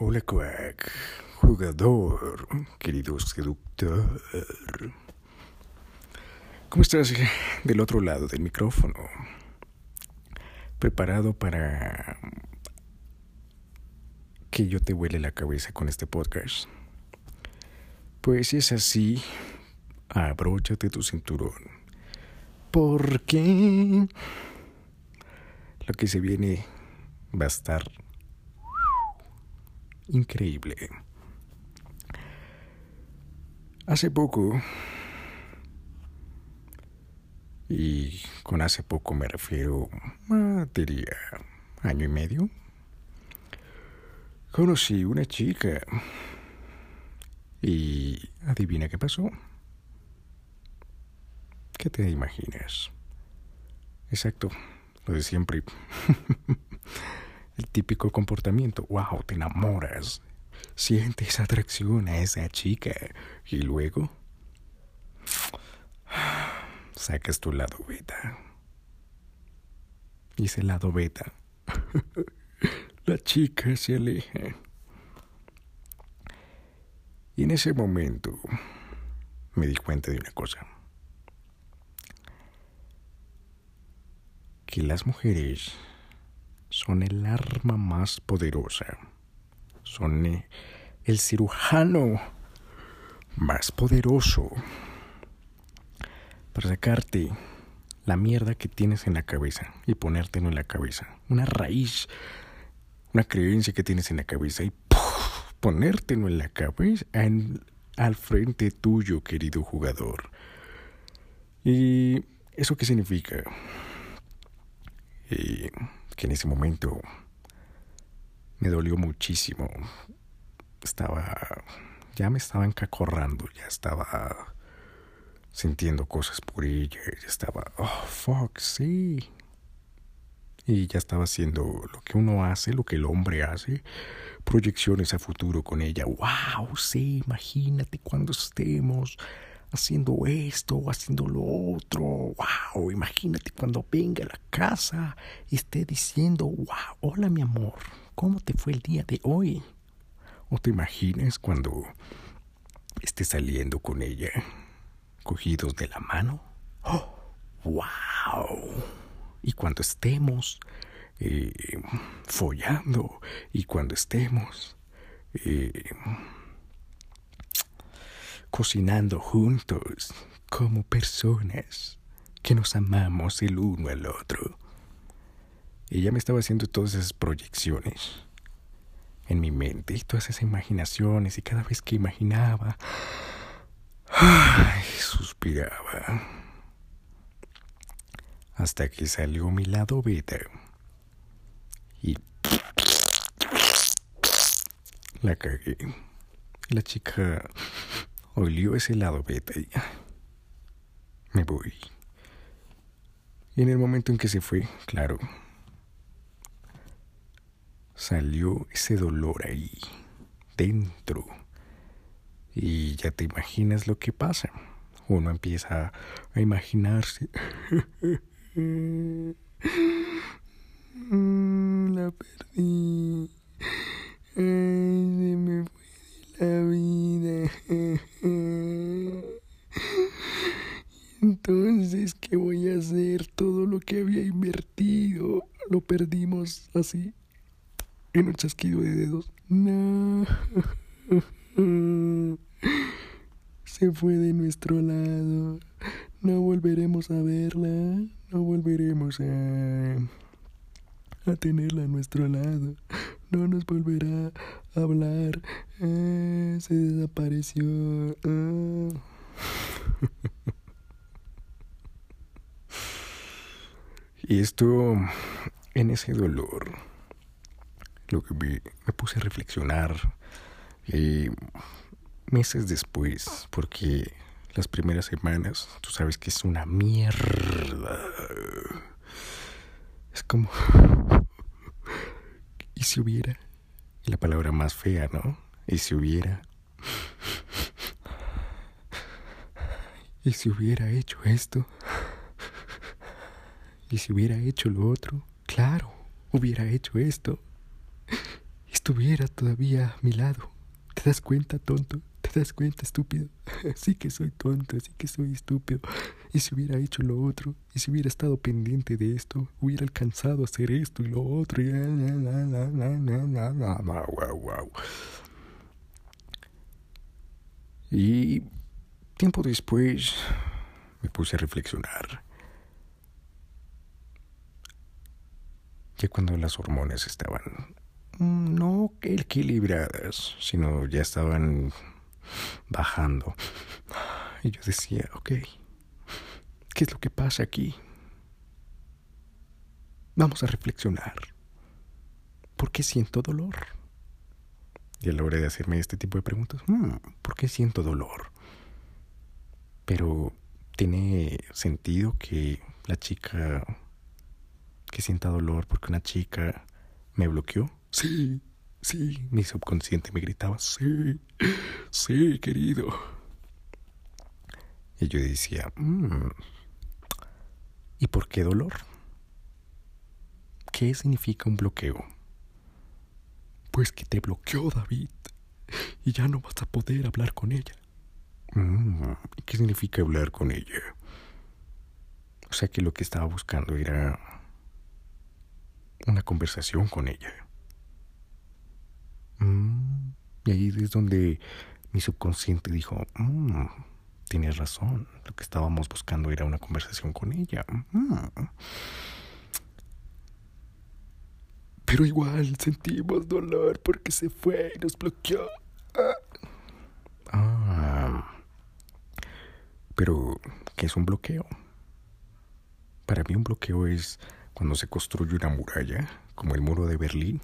Hola, Quack, jugador, querido seductor. ¿Cómo estás del otro lado del micrófono? ¿Preparado para que yo te huele la cabeza con este podcast? Pues si es así, abróchate tu cinturón. Porque lo que se viene va a estar increíble. Hace poco, y con hace poco me refiero a, diría, año y medio, conocí una chica. Y adivina qué pasó. ¿Qué te imaginas? Exacto, lo de siempre. El típico comportamiento. Wow, te enamoras. Sientes atracción a esa chica. Y luego. Sacas tu lado beta. Y ese lado beta. La chica se aleja. Y en ese momento me di cuenta de una cosa. Que las mujeres son el arma más poderosa. Son eh, el cirujano más poderoso para sacarte la mierda que tienes en la cabeza y ponértelo en la cabeza. Una raíz, una creencia que tienes en la cabeza y ponértelo en la cabeza al frente tuyo, querido jugador. ¿Y eso qué significa? Eh, que en ese momento me dolió muchísimo. Estaba, ya me estaba encacorrando, ya estaba sintiendo cosas por ella, ya estaba, oh, fuck, sí. Y ya estaba haciendo lo que uno hace, lo que el hombre hace, proyecciones a futuro con ella. Wow, sí, imagínate cuando estemos haciendo esto haciendo lo otro. Wow, imagínate cuando venga a la casa y esté diciendo, wow, hola mi amor, ¿cómo te fue el día de hoy? ¿O te imaginas cuando esté saliendo con ella, cogidos de la mano? Oh, wow. Y cuando estemos eh, follando y cuando estemos... Eh, cocinando juntos como personas que nos amamos el uno al otro. Ella me estaba haciendo todas esas proyecciones en mi mente y todas esas imaginaciones y cada vez que imaginaba, ay, suspiraba. Hasta que salió mi lado beta y la cagué. La chica olió ese lado beta y me voy. Y en el momento en que se fue, claro, salió ese dolor ahí, dentro. Y ya te imaginas lo que pasa. Uno empieza a imaginarse. La perdí. se me la vida. Entonces, ¿qué voy a hacer? Todo lo que había invertido lo perdimos así, en un chasquido de dedos. No. Se fue de nuestro lado. No volveremos a verla. No volveremos a, a tenerla a nuestro lado. No nos volverá a hablar. Ah, se desapareció. Ah. Y esto, en ese dolor, lo que me, puse a reflexionar eh, meses después, porque las primeras semanas, tú sabes que es una mierda. Es como... ¿Y si hubiera? La palabra más fea, ¿no? ¿Y si hubiera? ¿Y si hubiera hecho esto? ¿Y si hubiera hecho lo otro? Claro, hubiera hecho esto. estuviera todavía a mi lado. ¿Te das cuenta, tonto? ¿Te das cuenta, estúpido? Sí que soy tonto, sí que soy estúpido. Y si hubiera hecho lo otro, y si hubiera estado pendiente de esto, hubiera alcanzado a hacer esto y lo otro. Y... Y tiempo después me puse a reflexionar. Ya cuando las hormonas estaban no equilibradas, sino ya estaban bajando. Y yo decía, ok, ¿qué es lo que pasa aquí? Vamos a reflexionar. ¿Por qué siento dolor? Y a la hora de hacerme este tipo de preguntas, hmm, ¿por qué siento dolor? Pero tiene sentido que la chica que sienta dolor porque una chica me bloqueó. Sí, sí, mi subconsciente me gritaba, sí, sí, querido. Y yo decía, mm, ¿y por qué dolor? ¿Qué significa un bloqueo? Pues que te bloqueó David y ya no vas a poder hablar con ella. Mm, ¿Y qué significa hablar con ella? O sea que lo que estaba buscando era una conversación con ella. Mm, y ahí es donde mi subconsciente dijo, mm, tienes razón, lo que estábamos buscando era una conversación con ella. Pero igual sentimos dolor porque se fue y nos bloqueó. Ah. Pero, ¿qué es un bloqueo? Para mí un bloqueo es cuando se construye una muralla, como el muro de Berlín,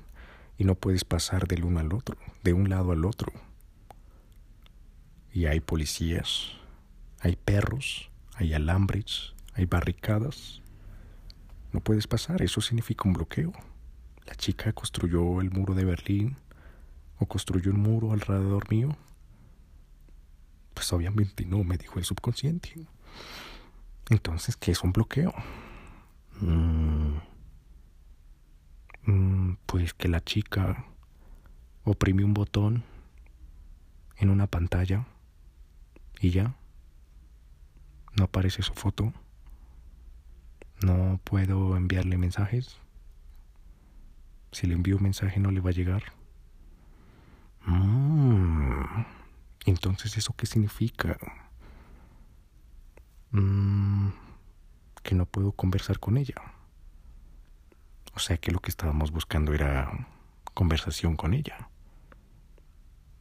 y no puedes pasar del uno al otro, de un lado al otro. Y hay policías, hay perros, hay alambres, hay barricadas. No puedes pasar, eso significa un bloqueo. La chica construyó el muro de Berlín o construyó un muro alrededor mío. Pues obviamente no, me dijo el subconsciente. Entonces, ¿qué es un bloqueo? Mm, pues que la chica oprimió un botón en una pantalla y ya. No aparece su foto. No puedo enviarle mensajes. Si le envío un mensaje no le va a llegar. Mm. Entonces, ¿eso qué significa? Mm, que no puedo conversar con ella. O sea que lo que estábamos buscando era conversación con ella.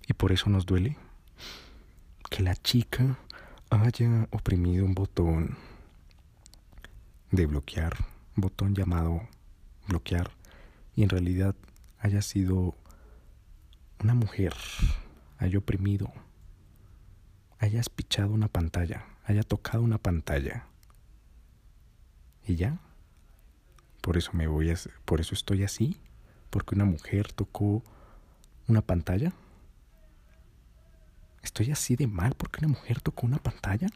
Y por eso nos duele que la chica haya oprimido un botón de bloquear, botón llamado bloquear, y en realidad haya sido una mujer, haya oprimido, haya espichado una pantalla, haya tocado una pantalla. Y ya. Por eso me voy a, por eso estoy así, porque una mujer tocó una pantalla. ¿Estoy así de mal porque una mujer tocó una pantalla?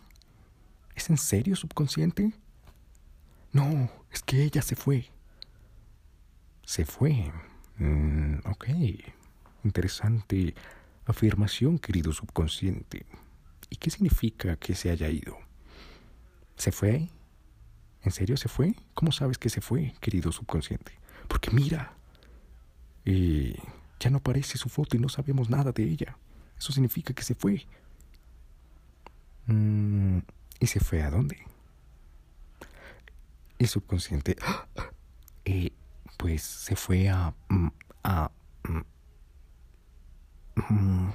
¿Es en serio, subconsciente? No, es que ella se fue. Se fue. Mm, ok. Interesante afirmación, querido subconsciente. ¿Y qué significa que se haya ido? ¿Se fue? ¿En serio se fue? ¿Cómo sabes que se fue, querido subconsciente? Porque mira, eh, ya no aparece su foto y no sabemos nada de ella. Eso significa que se fue. Mm, ¿Y se fue a dónde? El subconsciente... Eh, pues se fue a... Mm, a mm,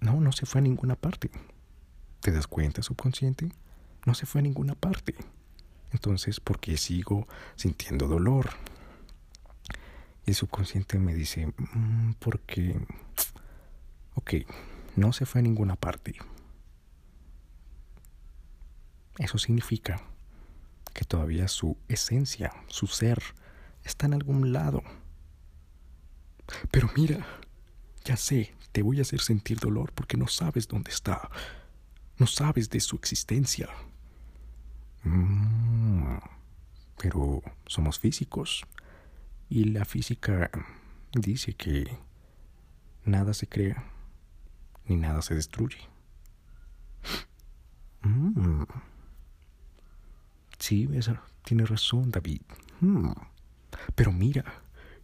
no, no se fue a ninguna parte. ¿Te das cuenta, subconsciente? No se fue a ninguna parte. Entonces, ¿por qué sigo sintiendo dolor? Y el subconsciente me dice, porque Ok, no se fue a ninguna parte. Eso significa que todavía su esencia, su ser, está en algún lado. Pero mira, ya sé, te voy a hacer sentir dolor porque no sabes dónde está. No sabes de su existencia. Mm, pero somos físicos y la física dice que nada se crea ni nada se destruye. Mm. Sí, tiene razón, David. Mm. Pero mira,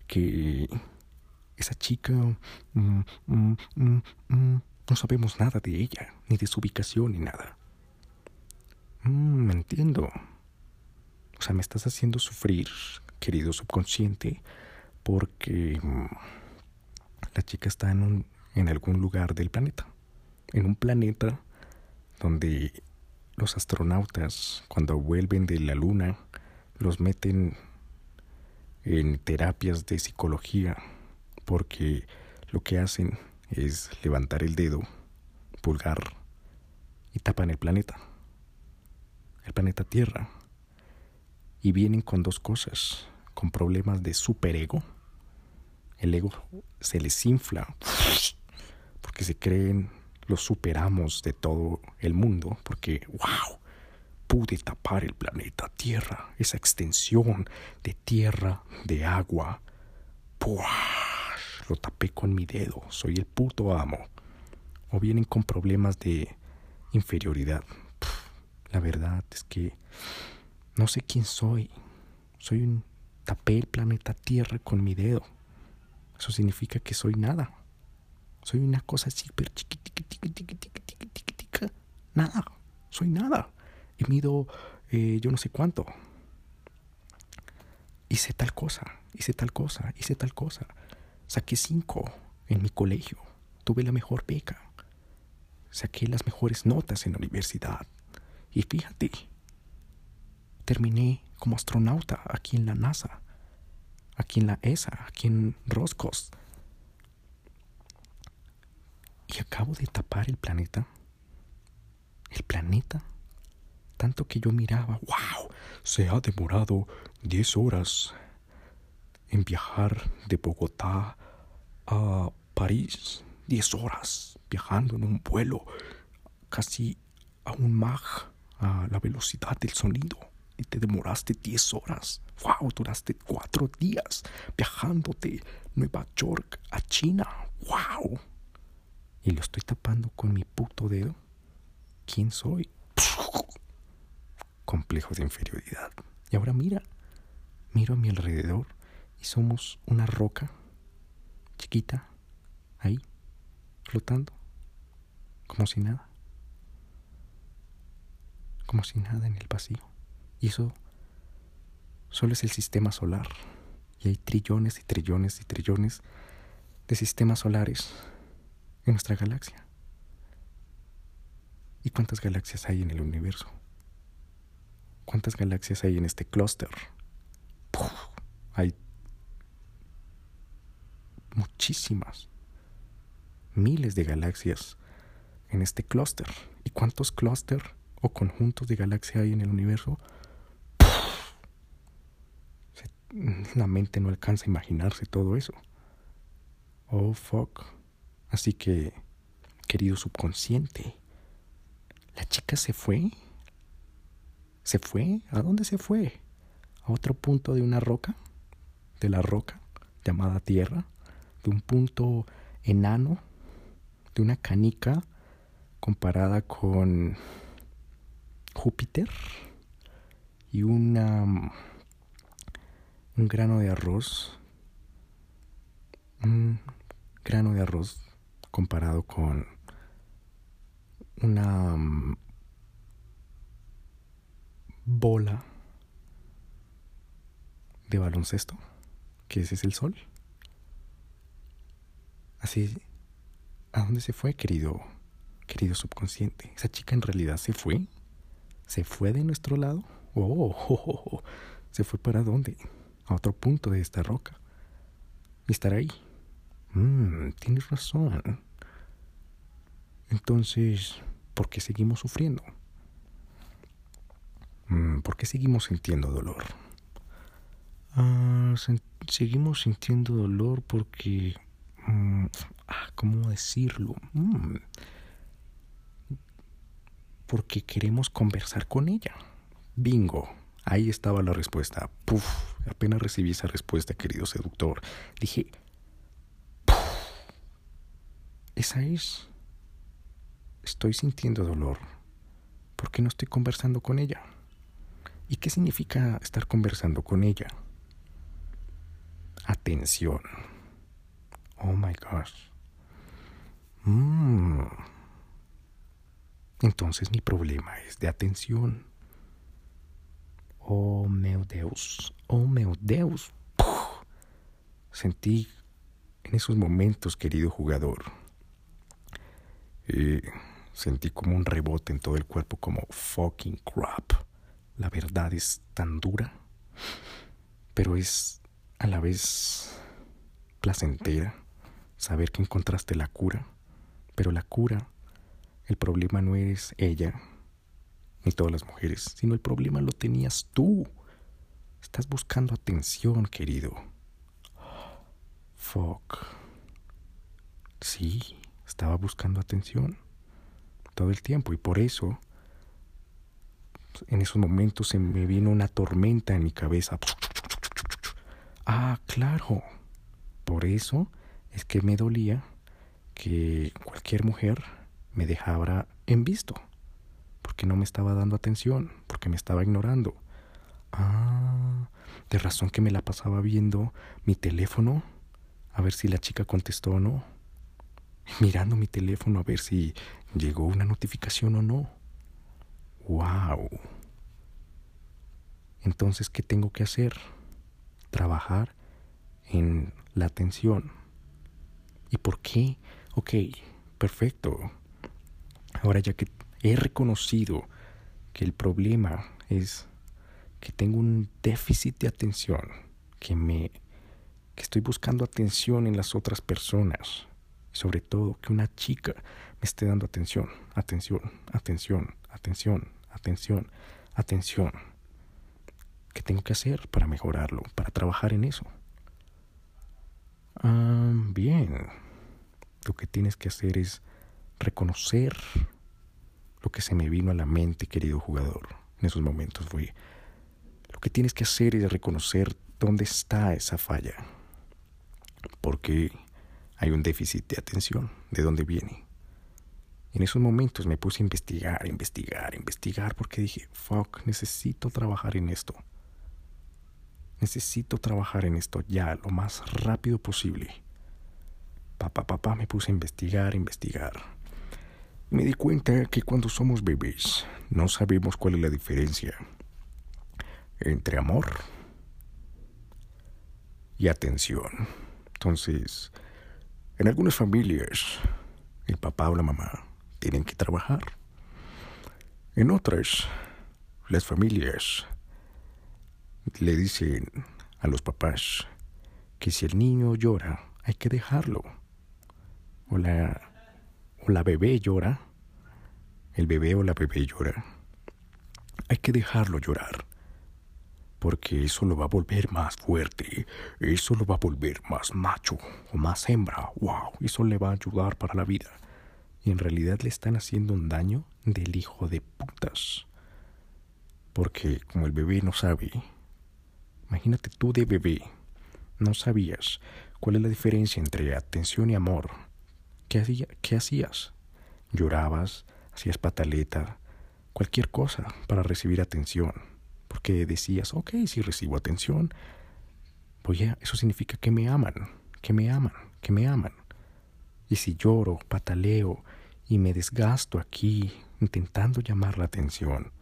que esa chica... Mm, no sabemos nada de ella, ni de su ubicación, ni nada. Me entiendo. O sea, me estás haciendo sufrir, querido subconsciente, porque la chica está en, en algún lugar del planeta. En un planeta donde los astronautas, cuando vuelven de la luna, los meten en terapias de psicología porque lo que hacen es levantar el dedo, pulgar y tapan el planeta, el planeta Tierra. Y vienen con dos cosas, con problemas de superego. El ego se les infla porque se creen los superamos de todo el mundo, porque, wow, pude tapar el planeta Tierra, esa extensión de tierra, de agua. Lo tapé con mi dedo, soy el puto amo. O vienen con problemas de inferioridad. La verdad es que no sé quién soy. Soy un... Tapé el planeta Tierra con mi dedo. Eso significa que soy nada. Soy una cosa súper chiquitica, Nada. Soy nada. Y mido eh, yo no sé cuánto. Hice tal cosa, hice tal cosa, hice tal cosa. Saqué cinco en mi colegio. Tuve la mejor beca. Saqué las mejores notas en la universidad. Y fíjate, terminé como astronauta aquí en la NASA, aquí en la ESA, aquí en Roscos y acabo de tapar el planeta. El planeta. Tanto que yo miraba, wow, se ha demorado 10 horas en viajar de Bogotá a París. 10 horas viajando en un vuelo casi a un Mach a la velocidad del sonido y te demoraste 10 horas. ¡Wow! Duraste 4 días viajando de Nueva York a China. ¡Wow! y lo estoy tapando con mi puto dedo, ¿quién soy? Complejo de inferioridad. Y ahora mira, miro a mi alrededor y somos una roca chiquita, ahí, flotando, como si nada. Como si nada en el vacío. Y eso solo es el sistema solar. Y hay trillones y trillones y trillones de sistemas solares en nuestra galaxia. ¿Y cuántas galaxias hay en el universo? ¿Cuántas galaxias hay en este clúster? Hay muchísimas, miles de galaxias en este clúster. ¿Y cuántos clúster o conjuntos de galaxias hay en el universo? La mente no alcanza a imaginarse todo eso. Oh, fuck. Así que, querido subconsciente, ¿la chica se fue? ¿Se fue? ¿A dónde se fue? ¿A otro punto de una roca? ¿De la roca llamada Tierra? ¿De un punto enano? ¿De una canica comparada con Júpiter? Y una, un grano de arroz. Un grano de arroz comparado con una mm, bola de baloncesto, que ese es el sol. Así, ¿a dónde se fue, querido, querido subconsciente? ¿Esa chica en realidad se fue? ¿Se fue de nuestro lado? Oh, ¿se fue para dónde? A otro punto de esta roca. Y estar ahí. Mm, tienes razón. Entonces, ¿por qué seguimos sufriendo? Mm, ¿Por qué seguimos sintiendo dolor? Ah, seguimos sintiendo dolor porque... Mm, ah, ¿Cómo decirlo? Mm, porque queremos conversar con ella. Bingo. Ahí estaba la respuesta. Puf, apenas recibí esa respuesta, querido seductor. Dije, esa es. Estoy sintiendo dolor. ¿Por qué no estoy conversando con ella? ¿Y qué significa estar conversando con ella? Atención. Oh my gosh. Mm. Entonces mi problema es de atención. Oh meu Deus. Oh meu Deus. Sentí en esos momentos, querido jugador, eh, sentí como un rebote en todo el cuerpo, como fucking crap. La verdad es tan dura, pero es a la vez placentera saber que encontraste la cura. Pero la cura, el problema no eres ella, ni todas las mujeres, sino el problema lo tenías tú. Estás buscando atención, querido. Fuck. Sí, estaba buscando atención todo el tiempo y por eso en esos momentos se me vino una tormenta en mi cabeza. Ah, claro. Por eso es que me dolía que cualquier mujer me dejara en visto, porque no me estaba dando atención, porque me estaba ignorando. Ah, de razón que me la pasaba viendo mi teléfono a ver si la chica contestó o no, mirando mi teléfono a ver si llegó una notificación o no. ¡Wow! Entonces, ¿qué tengo que hacer? Trabajar en la atención. ¿Y por qué? Ok, perfecto. Ahora ya que he reconocido que el problema es que tengo un déficit de atención, que me que estoy buscando atención en las otras personas, sobre todo que una chica me esté dando atención, atención, atención, atención, atención, atención. ¿Qué tengo que hacer para mejorarlo, para trabajar en eso? Ah, bien. Lo que tienes que hacer es reconocer lo que se me vino a la mente, querido jugador. En esos momentos fue... Lo que tienes que hacer es reconocer dónde está esa falla. Porque hay un déficit de atención. ¿De dónde viene? En esos momentos me puse a investigar, investigar, investigar, porque dije, fuck, necesito trabajar en esto. Necesito trabajar en esto ya, lo más rápido posible. Papá, papá, me puse a investigar, investigar. Me di cuenta que cuando somos bebés no sabemos cuál es la diferencia entre amor y atención. Entonces, en algunas familias, el papá o la mamá tienen que trabajar. En otras, las familias le dicen a los papás que si el niño llora, hay que dejarlo. O la, o la bebé llora, el bebé o la bebé llora, hay que dejarlo llorar. Porque eso lo va a volver más fuerte, eso lo va a volver más macho o más hembra, wow, eso le va a ayudar para la vida. Y en realidad le están haciendo un daño del hijo de putas. Porque como el bebé no sabe Imagínate tú de bebé. No sabías cuál es la diferencia entre atención y amor. ¿Qué, qué hacías? Llorabas, hacías pataleta, cualquier cosa para recibir atención. Porque decías, ok, si recibo atención, pues ya, eso significa que me aman, que me aman, que me aman. Y si lloro, pataleo y me desgasto aquí intentando llamar la atención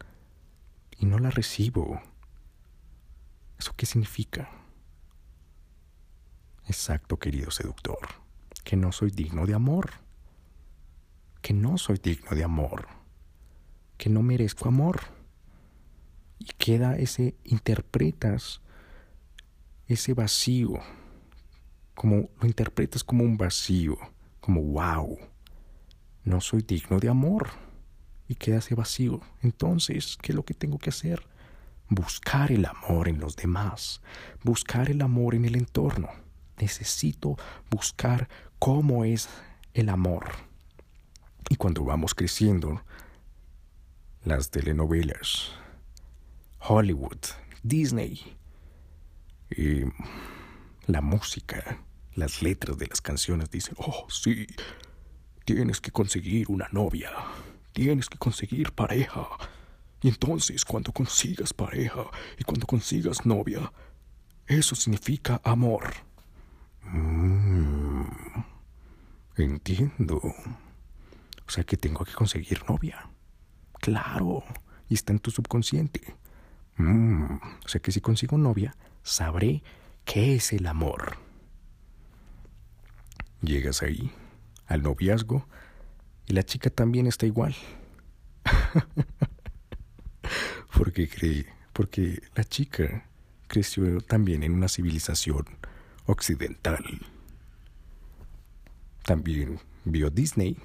y no la recibo, ¿Eso qué significa? Exacto, querido seductor, que no soy digno de amor, que no soy digno de amor, que no merezco amor. Y queda ese, interpretas ese vacío, como lo interpretas como un vacío, como wow, no soy digno de amor. Y queda ese vacío. Entonces, ¿qué es lo que tengo que hacer? buscar el amor en los demás, buscar el amor en el entorno. Necesito buscar cómo es el amor. Y cuando vamos creciendo, las telenovelas, Hollywood, Disney, y la música, las letras de las canciones dicen, oh sí, tienes que conseguir una novia, tienes que conseguir pareja. Y entonces cuando consigas pareja y cuando consigas novia, eso significa amor. Mm, entiendo. O sea que tengo que conseguir novia. Claro, y está en tu subconsciente. Mm, o sea que si consigo novia, sabré qué es el amor. Llegas ahí, al noviazgo, y la chica también está igual. porque cree, porque la chica creció también en una civilización occidental. También vio Disney,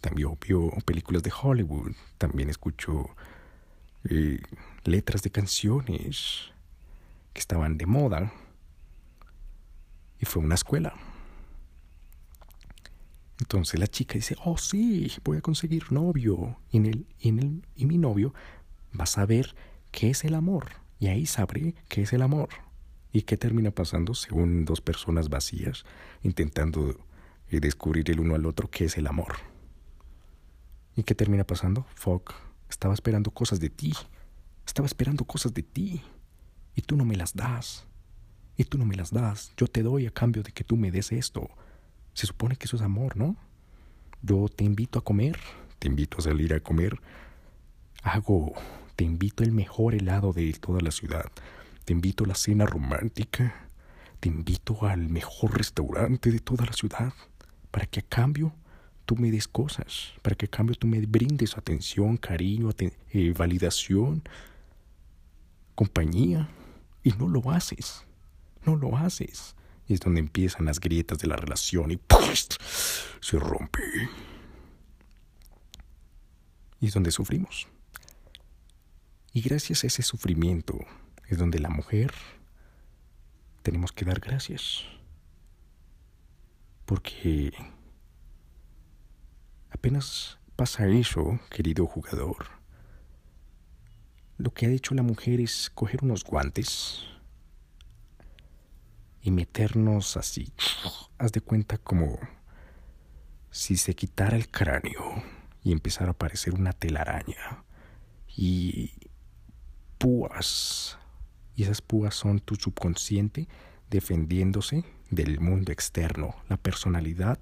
también vio películas de Hollywood, también escuchó eh, letras de canciones que estaban de moda y fue una escuela. Entonces la chica dice, oh sí, voy a conseguir novio. Y, en el, y, en el, y mi novio va a saber qué es el amor. Y ahí sabré qué es el amor. ¿Y qué termina pasando según dos personas vacías intentando eh, descubrir el uno al otro qué es el amor? ¿Y qué termina pasando? Fuck, estaba esperando cosas de ti. Estaba esperando cosas de ti. Y tú no me las das. Y tú no me las das. Yo te doy a cambio de que tú me des esto. Se supone que eso es amor, ¿no? Yo te invito a comer, te invito a salir a comer. Hago, te invito el mejor helado de toda la ciudad. Te invito a la cena romántica. Te invito al mejor restaurante de toda la ciudad. Para que a cambio tú me des cosas. Para que a cambio tú me brindes atención, cariño, eh, validación, compañía. Y no lo haces. No lo haces. Y es donde empiezan las grietas de la relación y se rompe. Y es donde sufrimos. Y gracias a ese sufrimiento es donde la mujer tenemos que dar gracias. Porque apenas pasa eso, querido jugador, lo que ha hecho la mujer es coger unos guantes, y meternos así. Haz de cuenta como si se quitara el cráneo y empezara a aparecer una telaraña y púas. Y esas púas son tu subconsciente defendiéndose del mundo externo. La personalidad,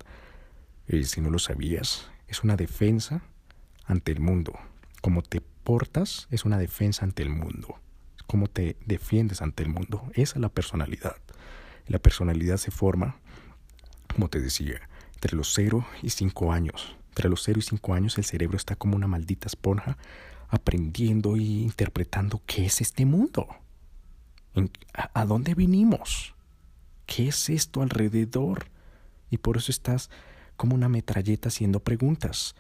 eh, si no lo sabías, es una defensa ante el mundo. Como te portas es una defensa ante el mundo. Cómo te defiendes ante el mundo. Esa es la personalidad. La personalidad se forma, como te decía, entre los 0 y 5 años. Entre los 0 y 5 años el cerebro está como una maldita esponja aprendiendo y interpretando qué es este mundo. ¿A dónde vinimos? ¿Qué es esto alrededor? Y por eso estás como una metralleta haciendo preguntas.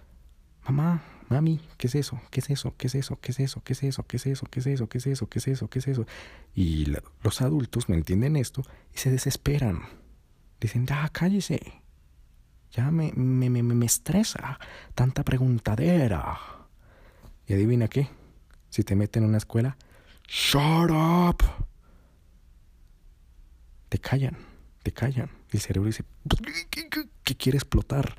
Mamá, mami, ¿qué es eso? ¿Qué es eso? ¿Qué es eso? ¿Qué es eso? ¿Qué es eso? ¿Qué es eso? ¿Qué es eso? ¿Qué es eso? ¿Qué es eso? ¿Qué es eso? Y los adultos me entienden esto y se desesperan. Dicen, ya, cállese. Ya me, me, me, me estresa tanta preguntadera. Y adivina qué, si te meten en una escuela, shut up. Te callan, te callan. El cerebro dice, ¿qué quiere explotar?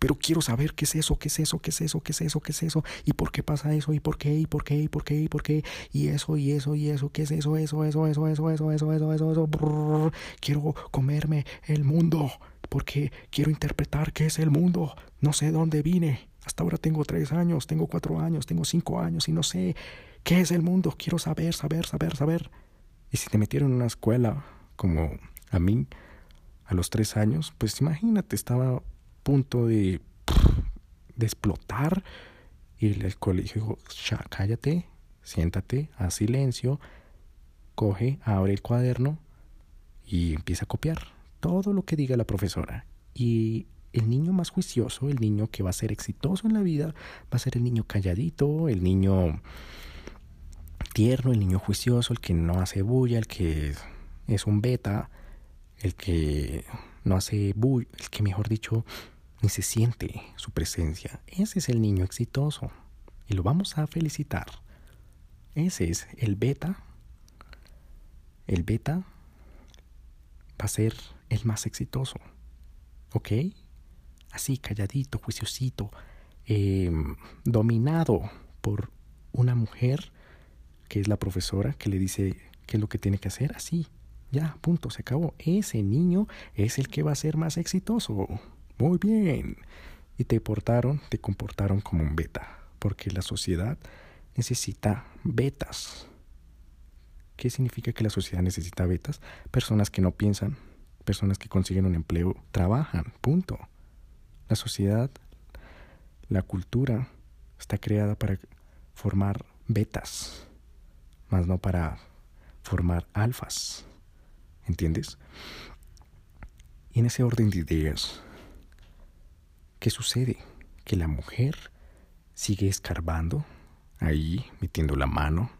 pero quiero saber qué es eso, qué es eso, qué es eso, qué es eso, qué es eso, y por qué pasa eso, y por qué, y por qué, y por qué, y por qué, y eso, y eso, y eso, qué es eso, eso, eso, eso, eso, eso, eso, eso, eso, eso, quiero comerme el mundo, porque quiero interpretar qué es el mundo, no sé dónde vine, hasta ahora tengo tres años, tengo cuatro años, tengo cinco años, y no sé qué es el mundo, quiero saber, saber, saber, saber. Y si te metieron en una escuela como a mí, a los tres años, pues imagínate, estaba punto de, de explotar. Y el, colegio dijo, cállate, siéntate, haz silencio, coge, abre el cuaderno y empieza a copiar todo lo que diga la profesora. Y el niño más juicioso, el niño que va a ser exitoso en la vida, va a ser el niño calladito, el niño tierno, el niño juicioso, el que no hace bulla, el que es un beta, el que no hace bulla, el que mejor dicho ni se siente su presencia. Ese es el niño exitoso y lo vamos a felicitar. Ese es el beta. El beta va a ser el más exitoso. ¿Ok? así calladito, juiciosito, em, dominado por una mujer que es la profesora que le dice qué es lo que tiene que hacer, así, ya, punto, se acabó. Ese niño es el que va a ser más exitoso. Muy bien. Y te portaron, te comportaron como un beta, porque la sociedad necesita betas. ¿Qué significa que la sociedad necesita betas? Personas que no piensan, personas que consiguen un empleo, trabajan, punto. La sociedad, la cultura está creada para formar betas, más no para formar alfas. ¿Entiendes? Y en ese orden de ideas, ¿qué sucede? Que la mujer sigue escarbando ahí, metiendo la mano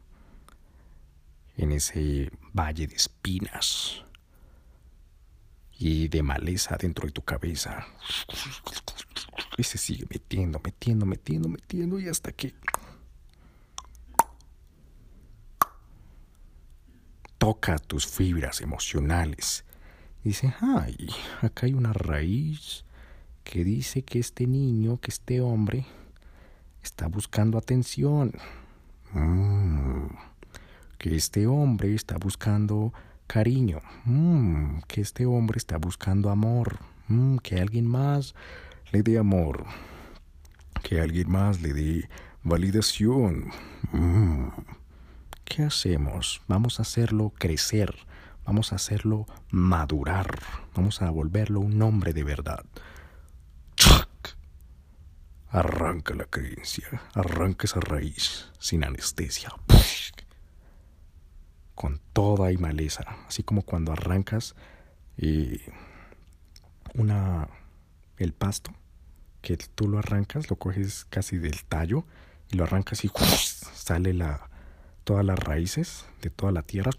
en ese valle de espinas y de maleza dentro de tu cabeza. Y se sigue metiendo, metiendo, metiendo, metiendo y hasta que toca tus fibras emocionales. dice, ay, acá hay una raíz que dice que este niño, que este hombre, está buscando atención. Mm, que este hombre está buscando cariño. Mm, que este hombre está buscando amor. Mm, que alguien más le dé amor. Que alguien más le dé validación. ¿Qué hacemos? Vamos a hacerlo crecer, vamos a hacerlo madurar, vamos a volverlo un hombre de verdad. Arranca la creencia, arranca esa raíz sin anestesia. Con toda y maleza, así como cuando arrancas eh, una el pasto, que tú lo arrancas, lo coges casi del tallo y lo arrancas y sale la, todas las raíces de toda la tierra.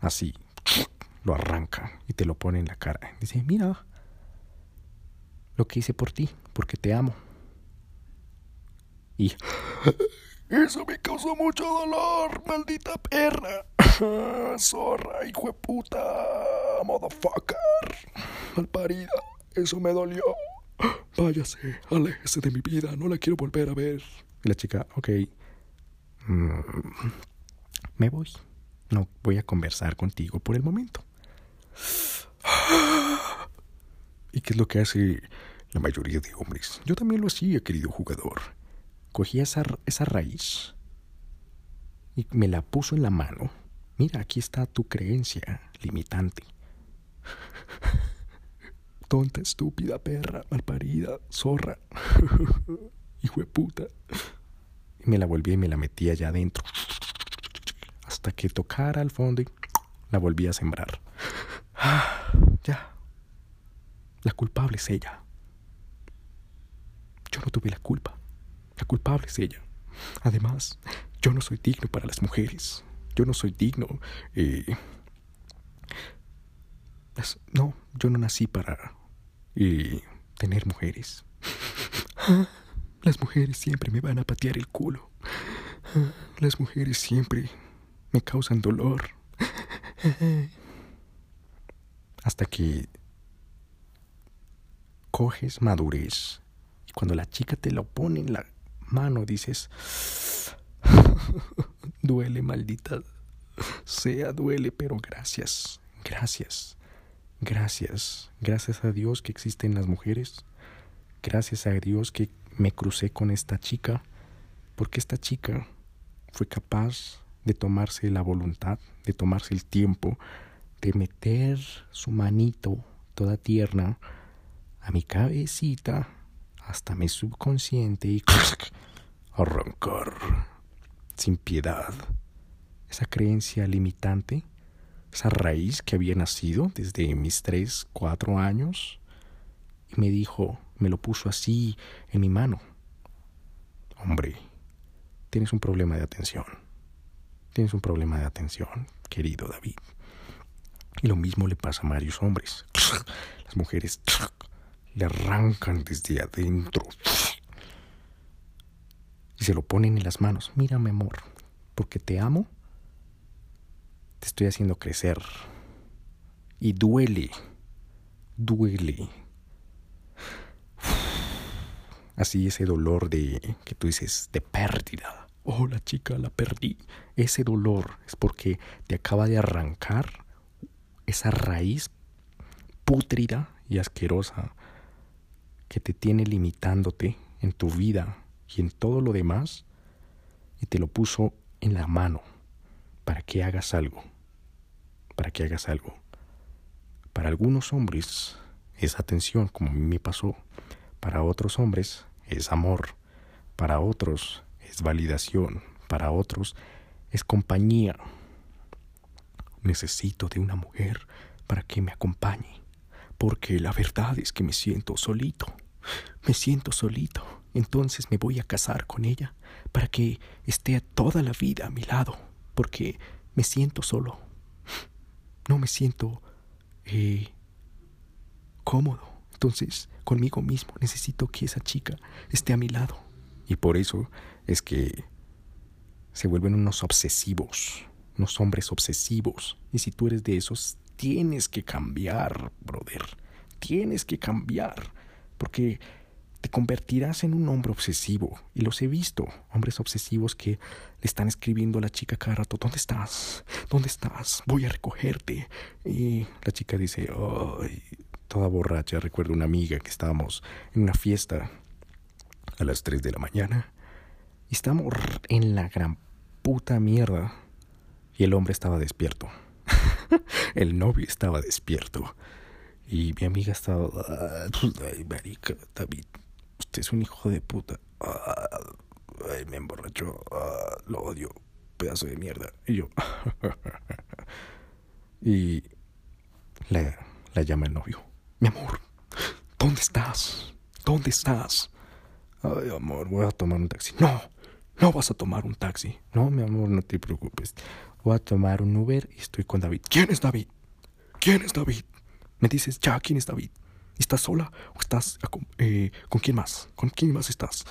Así, lo arranca y te lo pone en la cara. Dice, mira lo que hice por ti, porque te amo. Y eso me causó mucho dolor, maldita perra. Zorra, hijo de puta, motherfucker. Malparida, eso me dolió. Váyase, aléjese de mi vida, no la quiero volver a ver. Y la chica, ok. Mm, me voy. No voy a conversar contigo por el momento. ¿Y qué es lo que hace la mayoría de hombres? Yo también lo hacía, querido jugador. Cogía esa, esa raíz y me la puso en la mano. Mira, aquí está tu creencia limitante. Tonta, estúpida, perra, malparida, zorra. Hijo de puta me la volví y me la metí allá adentro. Hasta que tocara al fondo y la volví a sembrar. ya. La culpable es ella. Yo no tuve la culpa. La culpable es ella. Además, yo no soy digno para las mujeres. Yo no soy digno. Eh, no, yo no nací para eh, tener mujeres. Las mujeres siempre me van a patear el culo. Las mujeres siempre me causan dolor. Hasta que coges madurez y cuando la chica te lo pone en la mano dices, duele maldita sea, duele, pero gracias, gracias, gracias, gracias a Dios que existen las mujeres, gracias a Dios que me crucé con esta chica porque esta chica fue capaz de tomarse la voluntad, de tomarse el tiempo, de meter su manito toda tierna a mi cabecita hasta mi subconsciente y arrancar sin piedad esa creencia limitante, esa raíz que había nacido desde mis tres, cuatro años y me dijo, me lo puso así en mi mano. Hombre, tienes un problema de atención. Tienes un problema de atención, querido David. Y lo mismo le pasa a varios hombres. Las mujeres le arrancan desde adentro y se lo ponen en las manos. Mira, mi amor, porque te amo, te estoy haciendo crecer. Y duele, duele Así ese dolor de que tú dices de pérdida. Oh, la chica la perdí. Ese dolor es porque te acaba de arrancar esa raíz pútrida y asquerosa que te tiene limitándote en tu vida y en todo lo demás y te lo puso en la mano para que hagas algo. Para que hagas algo. Para algunos hombres es atención, como a mí me pasó. Para otros hombres es amor. Para otros es validación. Para otros es compañía. Necesito de una mujer para que me acompañe. Porque la verdad es que me siento solito. Me siento solito. Entonces me voy a casar con ella para que esté toda la vida a mi lado. Porque me siento solo. No me siento eh, cómodo. Entonces, conmigo mismo necesito que esa chica esté a mi lado. Y por eso es que se vuelven unos obsesivos, unos hombres obsesivos. Y si tú eres de esos, tienes que cambiar, brother. Tienes que cambiar. Porque te convertirás en un hombre obsesivo. Y los he visto, hombres obsesivos que le están escribiendo a la chica cada rato, ¿dónde estás? ¿Dónde estás? Voy a recogerte. Y la chica dice, ay, toda borracha. Recuerdo una amiga que estábamos en una fiesta a las 3 de la mañana. Y estábamos en la gran puta mierda. Y el hombre estaba despierto. el novio estaba despierto. Y mi amiga estaba... Ay, marica, David, usted es un hijo de puta. Ay, me emborrachó. lo odio. Pedazo de mierda. Y yo. y la, la llama el novio. Mi amor, ¿dónde estás? ¿Dónde estás? Ay, amor, voy a tomar un taxi. No, no vas a tomar un taxi. No, mi amor, no te preocupes. Voy a tomar un Uber y estoy con David. ¿Quién es David? ¿Quién es David? Me dices, ya, ¿quién es David? ¿Estás sola o estás eh, con quién más? ¿Con quién más estás?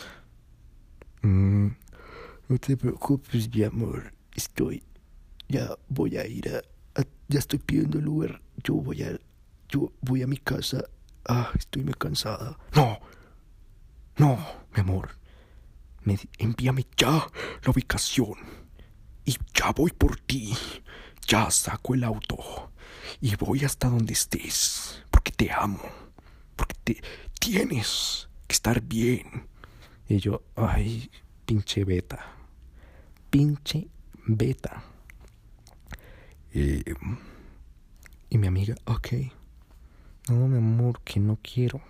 Mm, no te preocupes, mi amor. Estoy. Ya voy a ir a, Ya estoy pidiendo el Uber. Yo voy a. Yo voy a mi casa. Ah, estoy muy cansada. No. No, mi amor. Me, envíame ya la ubicación. Y ya voy por ti. Ya saco el auto. Y voy hasta donde estés. Porque te amo porque te tienes que estar bien. Y yo, ay, pinche beta, pinche beta. Y, y mi amiga, ok, no, mi amor, que no quiero.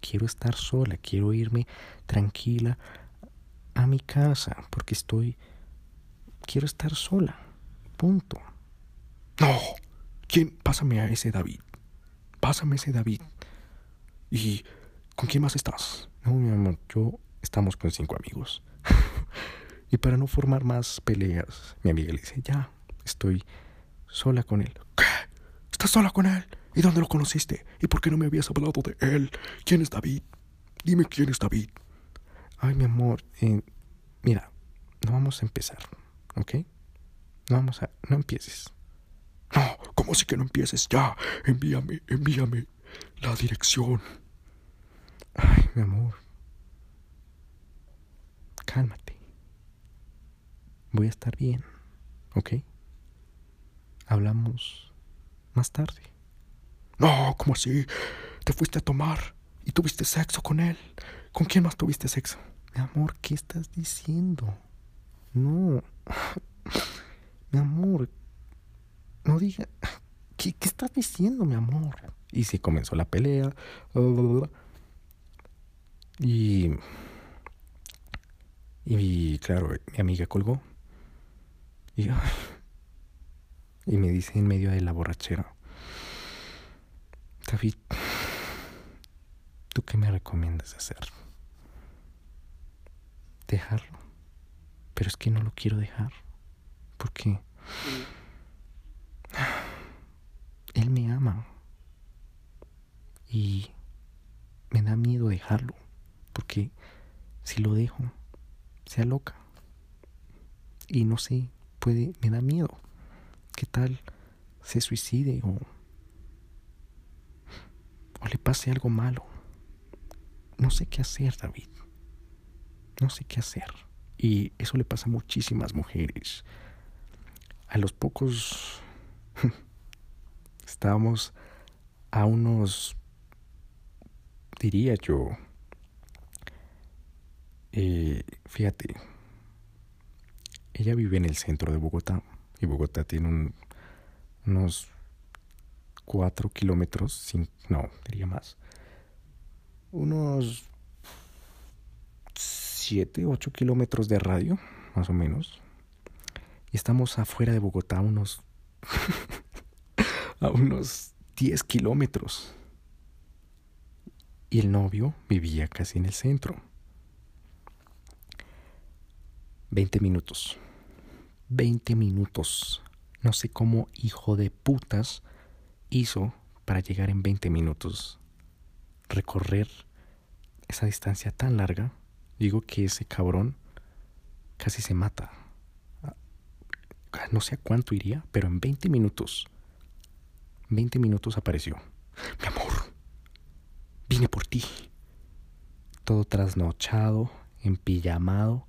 Quiero estar sola, quiero irme tranquila a mi casa, porque estoy... Quiero estar sola. Punto. No. ¿Quién? Pásame a ese David. Pásame a ese David. ¿Y con quién más estás? No, mi amor, yo estamos con cinco amigos. y para no formar más peleas, mi amiga le dice, ya, estoy sola con él. ¿Qué? ¿Estás sola con él? ¿Y dónde lo conociste? ¿Y por qué no me habías hablado de él? ¿Quién es David? Dime quién es David. Ay, mi amor, eh, mira, no vamos a empezar, ¿ok? No vamos a... No empieces. No, ¿cómo así que no empieces? Ya, envíame, envíame la dirección. Ay, mi amor. Cálmate. Voy a estar bien, ¿ok? Hablamos más tarde. No, ¿cómo así? Te fuiste a tomar y tuviste sexo con él. ¿Con quién más tuviste sexo? Mi amor, ¿qué estás diciendo? No. Mi amor, no diga... ¿Qué, qué estás diciendo, mi amor? Y se comenzó la pelea. Y, y claro, mi amiga colgó. Y, y me dice en medio de la borrachera, David, ¿tú qué me recomiendas hacer? Dejarlo. Pero es que no lo quiero dejar. Porque él me ama. Y me da miedo dejarlo. Porque si lo dejo, sea loca. Y no sé, puede, me da miedo. ¿Qué tal se suicide o, le pase algo malo? No sé qué hacer, David. no sé qué hacer. Y eso le pasa a muchísimas mujeres. A los pocos estábamos a unos, diría yo, eh, fíjate, ella vive en el centro de Bogotá y Bogotá tiene unos cuatro kilómetros, no, diría más, unos siete, ocho kilómetros de radio, más o menos. Y estamos afuera de Bogotá, unos a unos 10 kilómetros. Y el novio vivía casi en el centro. 20 minutos. 20 minutos. No sé cómo hijo de putas hizo para llegar en 20 minutos. Recorrer esa distancia tan larga. Digo que ese cabrón casi se mata. No sé a cuánto iría, pero en 20 minutos. 20 minutos apareció. Mi amor, vine por ti. Todo trasnochado, empillamado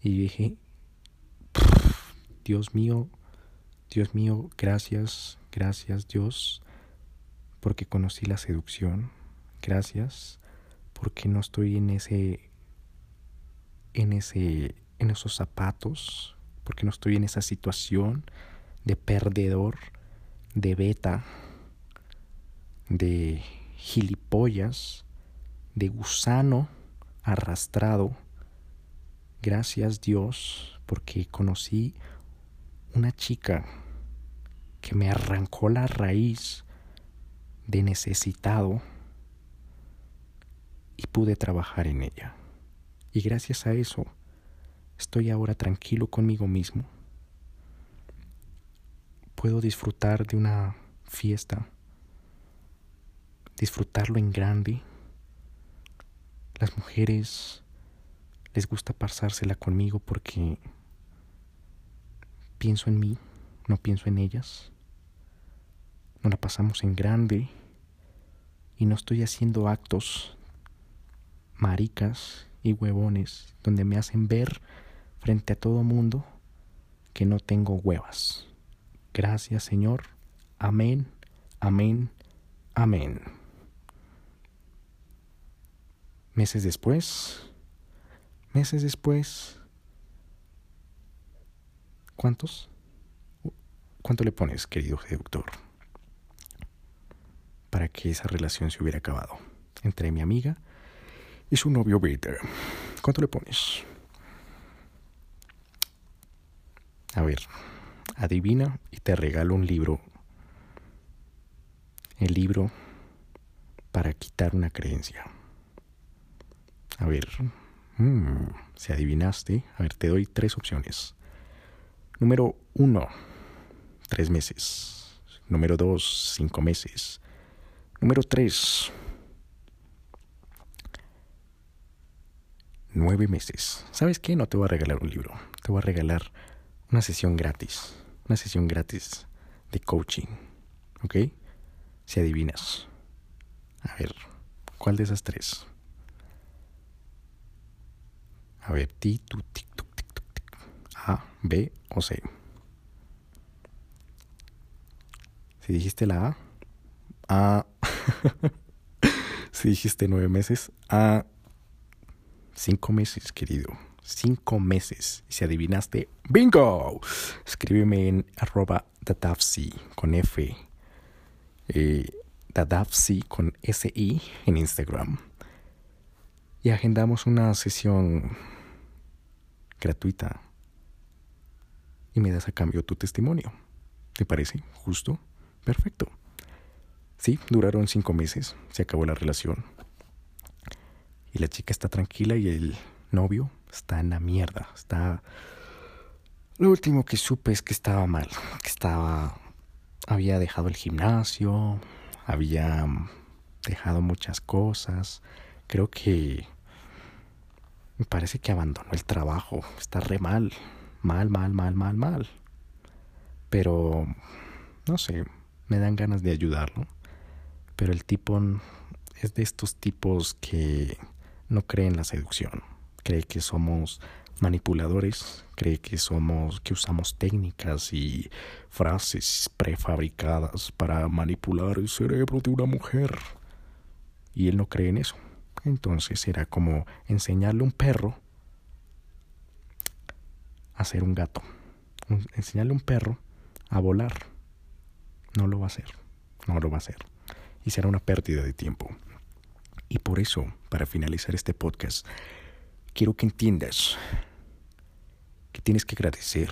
y dije, Dios mío, Dios mío, gracias, gracias Dios, porque conocí la seducción, gracias, porque no estoy en ese, en ese, en esos zapatos, porque no estoy en esa situación de perdedor, de beta, de gilipollas, de gusano arrastrado. Gracias Dios porque conocí una chica que me arrancó la raíz de necesitado y pude trabajar en ella. Y gracias a eso estoy ahora tranquilo conmigo mismo. Puedo disfrutar de una fiesta, disfrutarlo en grande. Las mujeres les gusta pasársela conmigo porque pienso en mí, no pienso en ellas. No la pasamos en grande y no estoy haciendo actos maricas y huevones donde me hacen ver frente a todo mundo que no tengo huevas. Gracias Señor. Amén, amén, amén. Meses después, Meses después, ¿cuántos? ¿Cuánto le pones, querido seductor? Para que esa relación se hubiera acabado entre mi amiga y su novio Peter. ¿Cuánto le pones? A ver, adivina y te regalo un libro. El libro para quitar una creencia. A ver, Mm, si adivinaste, a ver, te doy tres opciones. Número uno, tres meses. Número dos, cinco meses. Número tres, nueve meses. ¿Sabes qué? No te voy a regalar un libro. Te voy a regalar una sesión gratis. Una sesión gratis de coaching. ¿Ok? Si adivinas. A ver, ¿cuál de esas tres? A ver, ti, tu, tic, tic, tic, tic. A, B o C. Si dijiste la A, A. si dijiste nueve meses, A. Cinco meses, querido. Cinco meses. Si adivinaste, ¡bingo! Escríbeme en arroba dadafsi con F. Eh, dadafsi con S-I en Instagram. Y agendamos una sesión gratuita y me das a cambio tu testimonio. ¿Te parece justo? Perfecto. Sí, duraron cinco meses, se acabó la relación. Y la chica está tranquila y el novio está en la mierda. Está. Lo último que supe es que estaba mal, que estaba. Había dejado el gimnasio, había dejado muchas cosas. Creo que me parece que abandonó el trabajo. Está re mal. Mal, mal, mal, mal, mal. Pero, no sé, me dan ganas de ayudarlo. Pero el tipo es de estos tipos que no cree en la seducción. Cree que somos manipuladores, cree que somos, que usamos técnicas y frases prefabricadas para manipular el cerebro de una mujer. Y él no cree en eso. Entonces era como enseñarle a un perro a ser un gato. Enseñarle a un perro a volar. No lo va a hacer. No lo va a hacer. Y será una pérdida de tiempo. Y por eso, para finalizar este podcast, quiero que entiendas que tienes que agradecer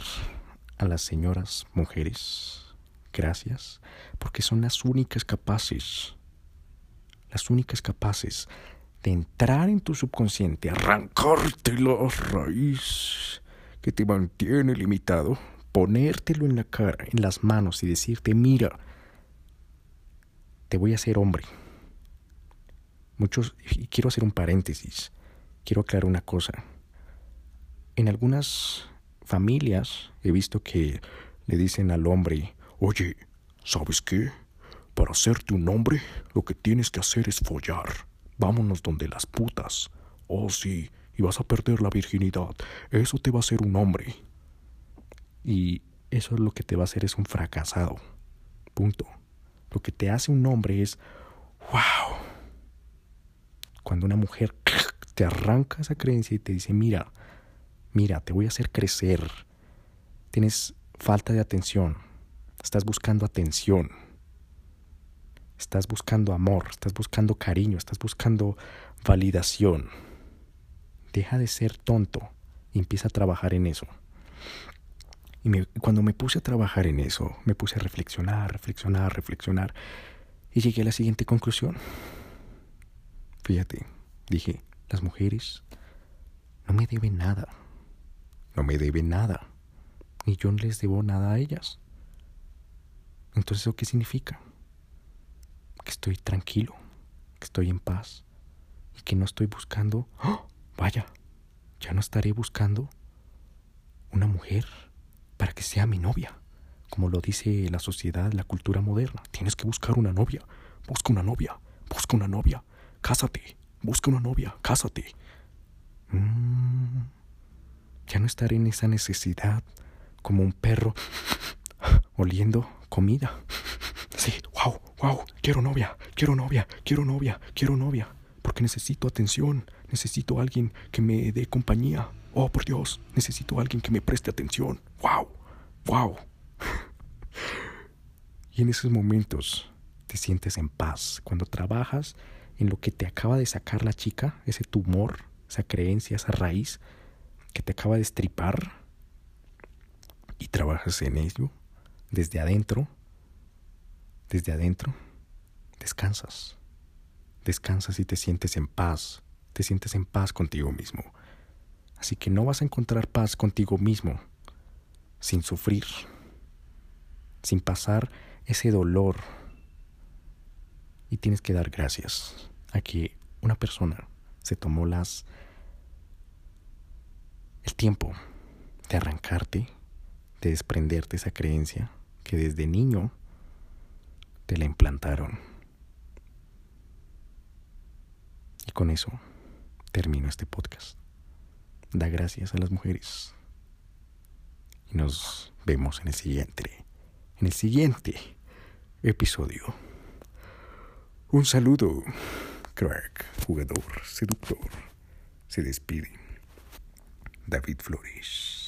a las señoras mujeres. Gracias, porque son las únicas capaces, las únicas capaces de entrar en tu subconsciente, arrancarte la raíz que te mantiene limitado, ponértelo en la cara, en las manos y decirte, mira, te voy a hacer hombre. Muchos, y quiero hacer un paréntesis, quiero aclarar una cosa. En algunas familias he visto que le dicen al hombre, oye, ¿sabes qué? Para hacerte un hombre, lo que tienes que hacer es follar. Vámonos donde las putas. Oh, sí, y vas a perder la virginidad. Eso te va a hacer un hombre. Y eso es lo que te va a hacer es un fracasado. Punto. Lo que te hace un hombre es, wow. Cuando una mujer te arranca esa creencia y te dice, mira, mira, te voy a hacer crecer. Tienes falta de atención. Estás buscando atención. Estás buscando amor, estás buscando cariño, estás buscando validación. Deja de ser tonto y empieza a trabajar en eso. Y cuando me puse a trabajar en eso, me puse a reflexionar, reflexionar, reflexionar, y llegué a la siguiente conclusión. Fíjate, dije, las mujeres no me deben nada, no me deben nada, ni yo no les debo nada a ellas. Entonces, ¿eso qué significa? Que estoy tranquilo, que estoy en paz y que no estoy buscando, ¡Oh! vaya, ya no estaré buscando una mujer para que sea mi novia. Como lo dice la sociedad, la cultura moderna. Tienes que buscar una novia. Busca una novia. Busca una novia. Cásate. Busca una novia. Cásate. Mm, ya no estaré en esa necesidad como un perro oliendo comida. Sí, wow, wow, quiero novia, quiero novia, quiero novia, quiero novia, porque necesito atención, necesito alguien que me dé compañía. Oh, por Dios, necesito alguien que me preste atención. ¡Wow! ¡Wow! y en esos momentos te sientes en paz. Cuando trabajas en lo que te acaba de sacar la chica, ese tumor, esa creencia, esa raíz que te acaba de estripar, y trabajas en ello desde adentro, desde adentro, descansas. Descansas y te sientes en paz, te sientes en paz contigo mismo. Así que no vas a encontrar paz contigo mismo sin sufrir, sin pasar ese dolor. Y tienes que dar gracias a que una persona se tomó las el tiempo de arrancarte, de desprenderte esa creencia que desde niño te la implantaron. Y con eso termino este podcast da gracias a las mujeres. Y nos vemos en el siguiente, en el siguiente episodio. Un saludo, crack, jugador, seductor. Se despide David Flores.